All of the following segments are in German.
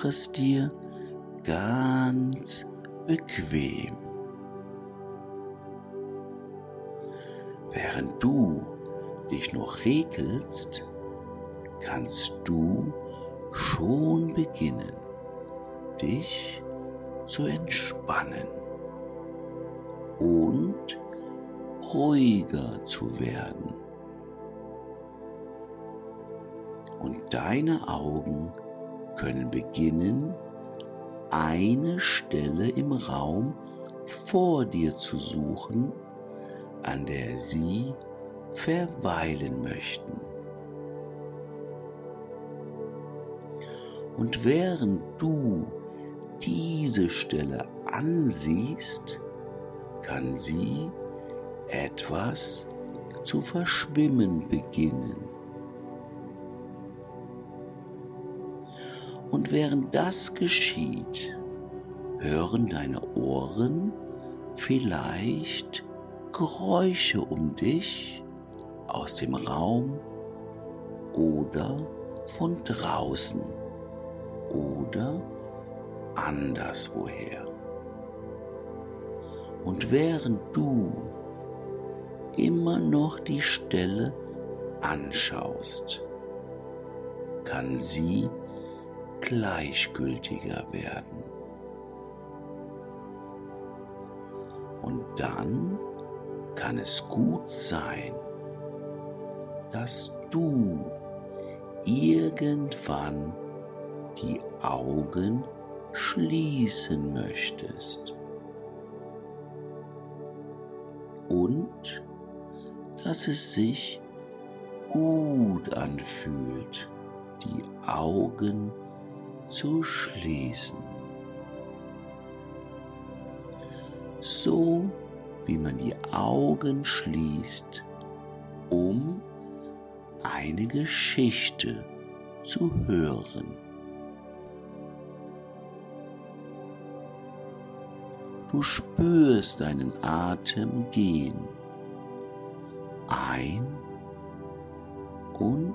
mach es dir ganz bequem. Während du dich noch regelst, kannst du schon beginnen, dich zu entspannen und ruhiger zu werden. Und deine Augen können beginnen, eine Stelle im Raum vor dir zu suchen, an der sie verweilen möchten. Und während du diese Stelle ansiehst, kann sie etwas zu verschwimmen beginnen. Und während das geschieht, hören deine Ohren vielleicht Geräusche um dich aus dem Raum oder von draußen oder anderswoher. Und während du immer noch die Stelle anschaust, kann sie gleichgültiger werden. Und dann kann es gut sein, dass du irgendwann die Augen schließen möchtest. Und dass es sich gut anfühlt, die Augen zu schließen. So wie man die Augen schließt, um eine Geschichte zu hören. Du spürst deinen Atem gehen. Ein und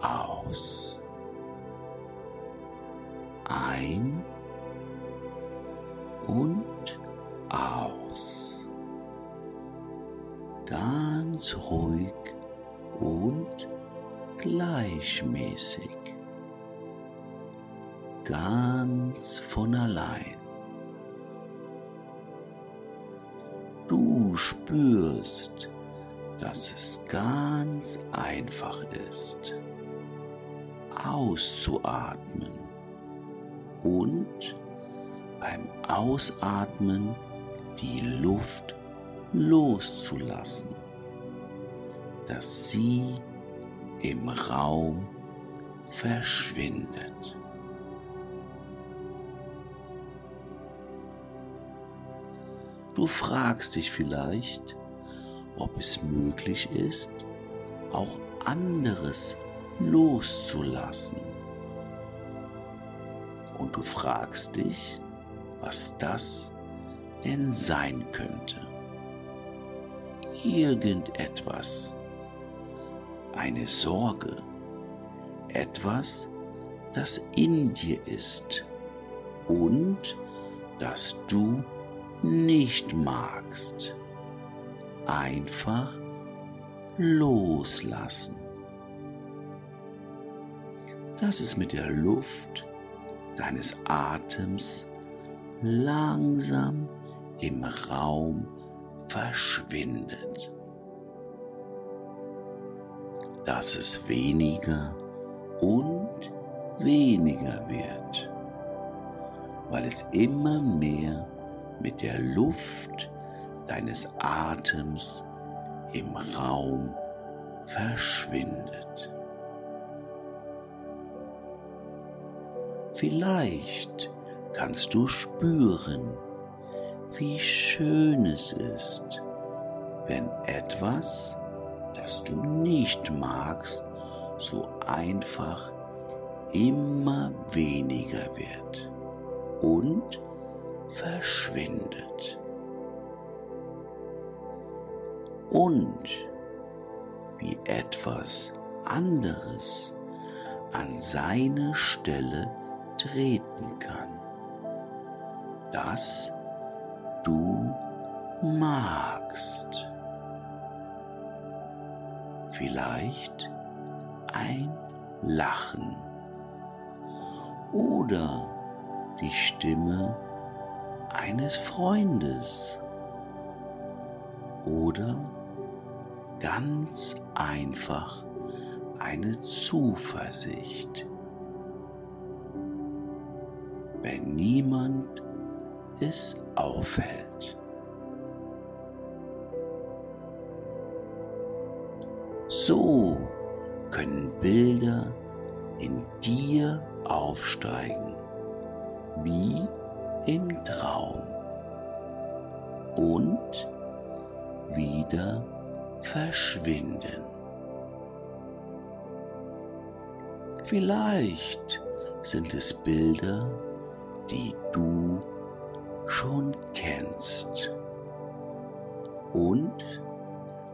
aus ein und aus. Ganz ruhig und gleichmäßig. Ganz von allein. Du spürst, dass es ganz einfach ist, auszuatmen und beim Ausatmen die Luft loszulassen, dass sie im Raum verschwindet. Du fragst dich vielleicht, ob es möglich ist, auch anderes loszulassen und du fragst dich, was das denn sein könnte. Irgendetwas, eine Sorge, etwas, das in dir ist und das du nicht magst. Einfach loslassen. Das ist mit der Luft deines Atems langsam im Raum verschwindet. Dass es weniger und weniger wird, weil es immer mehr mit der Luft deines Atems im Raum verschwindet. Vielleicht kannst du spüren, wie schön es ist, wenn etwas, das du nicht magst, so einfach immer weniger wird und verschwindet. Und wie etwas anderes an seine Stelle treten kann, das du magst. Vielleicht ein Lachen oder die Stimme eines Freundes oder ganz einfach eine Zuversicht. Wenn niemand es aufhält. So können Bilder in dir aufsteigen, wie im Traum und wieder verschwinden. Vielleicht sind es Bilder, die du schon kennst und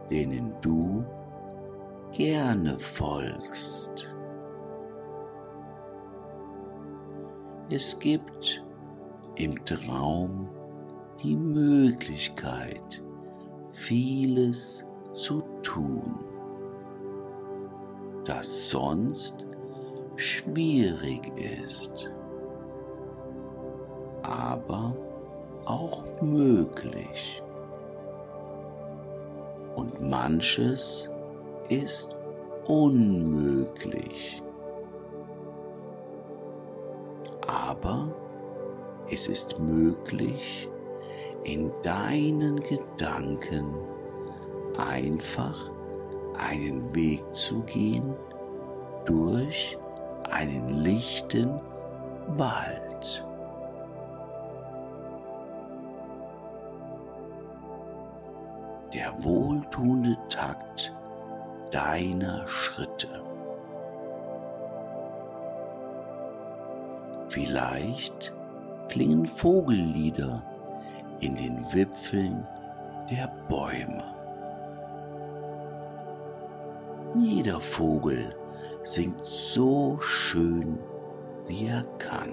denen du gerne folgst. Es gibt im Traum die Möglichkeit, vieles zu tun, das sonst schwierig ist, aber auch möglich. Und manches ist unmöglich. Aber es ist möglich, in deinen Gedanken einfach einen Weg zu gehen durch einen lichten Wald. Der wohltuende Takt deiner Schritte. Vielleicht klingen Vogellieder in den Wipfeln der Bäume. Jeder Vogel singt so schön, wie er kann,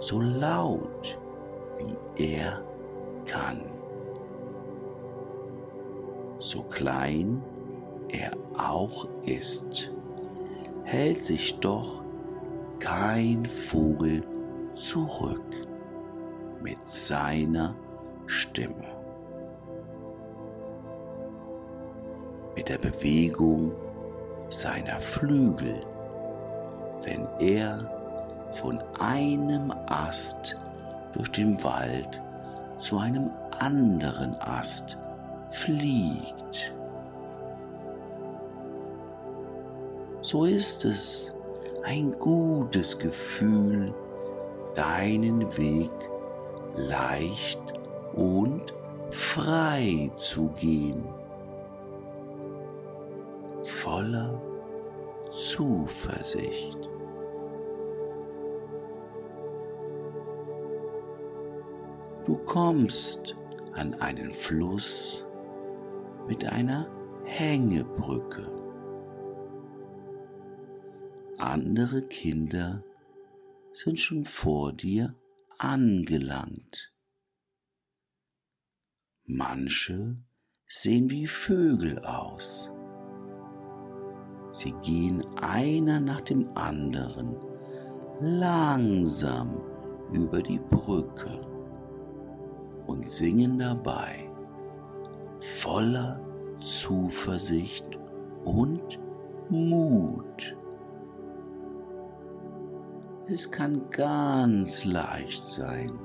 so laut, wie er kann, so klein er auch ist, hält sich doch kein Vogel zurück mit seiner Stimme. Mit der Bewegung seiner Flügel, wenn er von einem Ast durch den Wald zu einem anderen Ast fliegt. So ist es ein gutes Gefühl, deinen Weg leicht und frei zu gehen, voller Zuversicht. Du kommst an einen Fluss mit einer Hängebrücke. Andere Kinder sind schon vor dir angelangt. Manche sehen wie Vögel aus. Sie gehen einer nach dem anderen langsam über die Brücke und singen dabei voller Zuversicht und Mut. Es kann ganz leicht sein,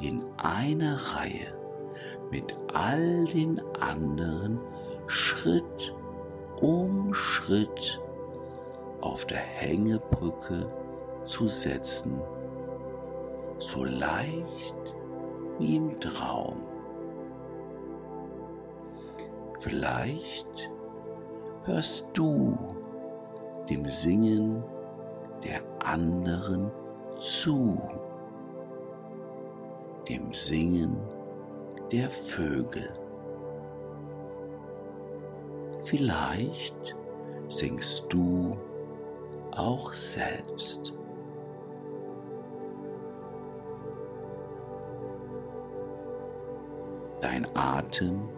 in einer Reihe mit all den anderen Schritt um Schritt auf der Hängebrücke zu setzen, so leicht wie im Traum. Vielleicht hörst du dem Singen der anderen zu, dem Singen der Vögel. Vielleicht singst du auch selbst. Dein Atem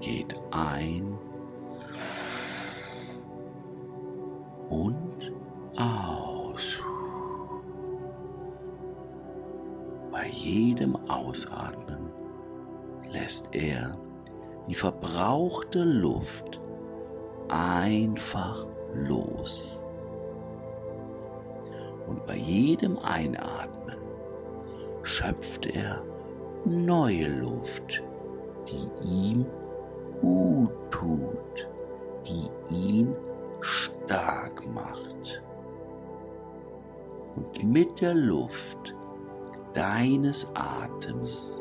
geht ein und aus. Bei jedem Ausatmen lässt er die verbrauchte Luft einfach los. Und bei jedem Einatmen schöpft er neue Luft, die ihm gut tut, die ihn stark macht. Und mit der Luft deines Atems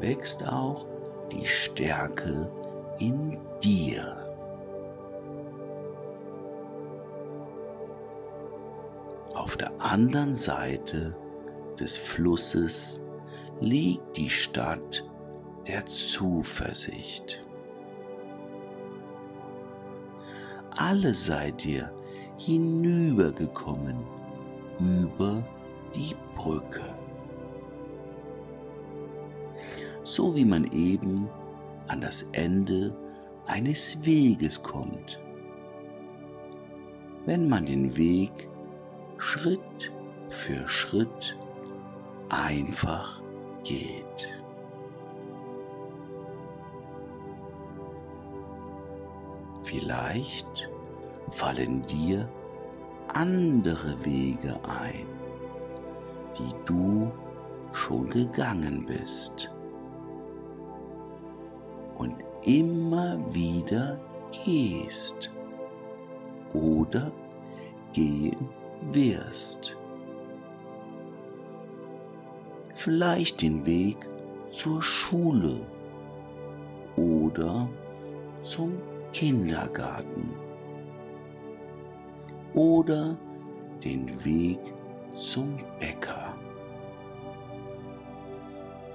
wächst auch die Stärke in dir. Auf der anderen Seite des Flusses liegt die Stadt der Zuversicht. Alle seid ihr hinübergekommen über die Brücke. So wie man eben an das Ende eines Weges kommt. Wenn man den Weg Schritt für Schritt einfach geht. Vielleicht fallen dir andere Wege ein, die du schon gegangen bist und immer wieder gehst oder gehen wirst. Vielleicht den Weg zur Schule oder zum Kindergarten oder den Weg zum Bäcker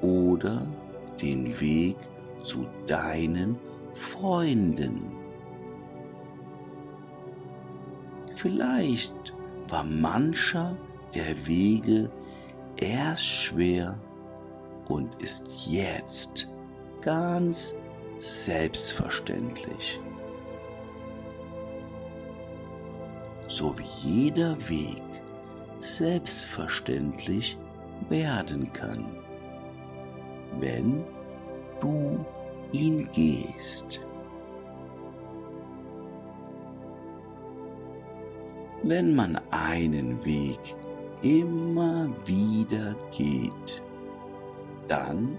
oder den Weg zu deinen Freunden. Vielleicht war mancher der Wege erst schwer und ist jetzt ganz selbstverständlich. So wie jeder Weg selbstverständlich werden kann, wenn du ihn gehst. Wenn man einen Weg immer wieder geht, dann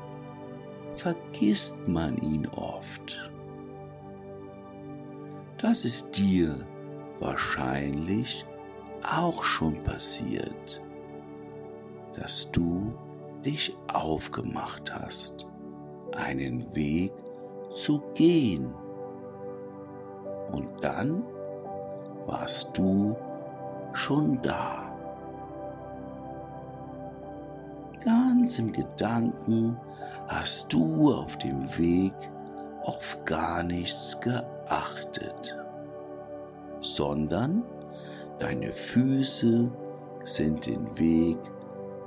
vergisst man ihn oft. Das ist dir wahrscheinlich auch schon passiert, dass du dich aufgemacht hast, einen Weg zu gehen. Und dann warst du schon da. Ganz im Gedanken hast du auf dem Weg auf gar nichts geachtet, sondern deine Füße sind den Weg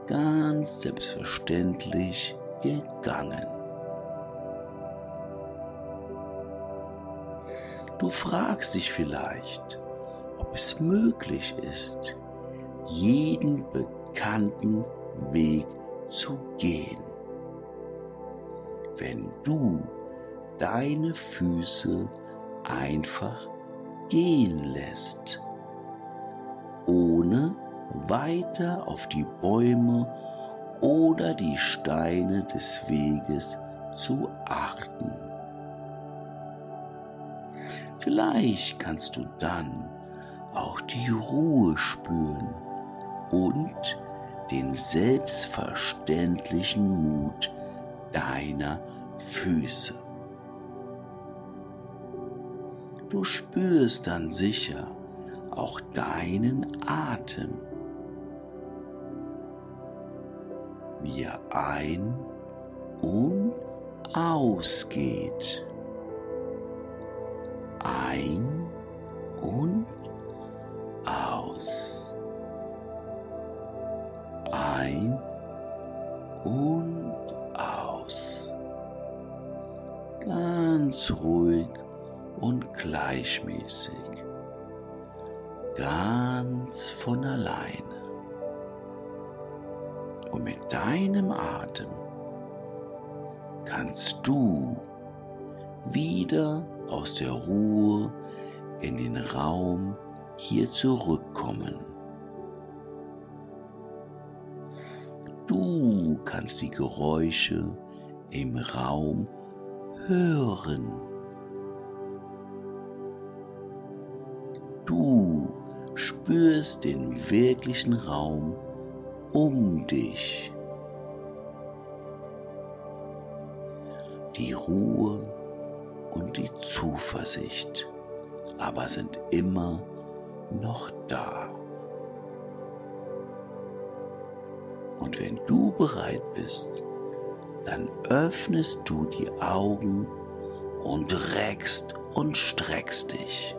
ganz selbstverständlich gegangen. Du fragst dich vielleicht, ob es möglich ist, jeden bekannten Weg zu gehen wenn du deine Füße einfach gehen lässt, ohne weiter auf die Bäume oder die Steine des Weges zu achten. Vielleicht kannst du dann auch die Ruhe spüren, und den selbstverständlichen Mut deiner Füße. Du spürst dann sicher auch deinen Atem, wie er ein und ausgeht. Ein und aus. Ein und aus. Ganz ruhig und gleichmäßig. Ganz von alleine. Und mit deinem Atem kannst du wieder aus der Ruhe in den Raum hier zurückkommen. Kannst die Geräusche im Raum hören. Du spürst den wirklichen Raum um dich. Die Ruhe und die Zuversicht aber sind immer noch da. Und wenn du bereit bist, dann öffnest du die Augen und reckst und streckst dich.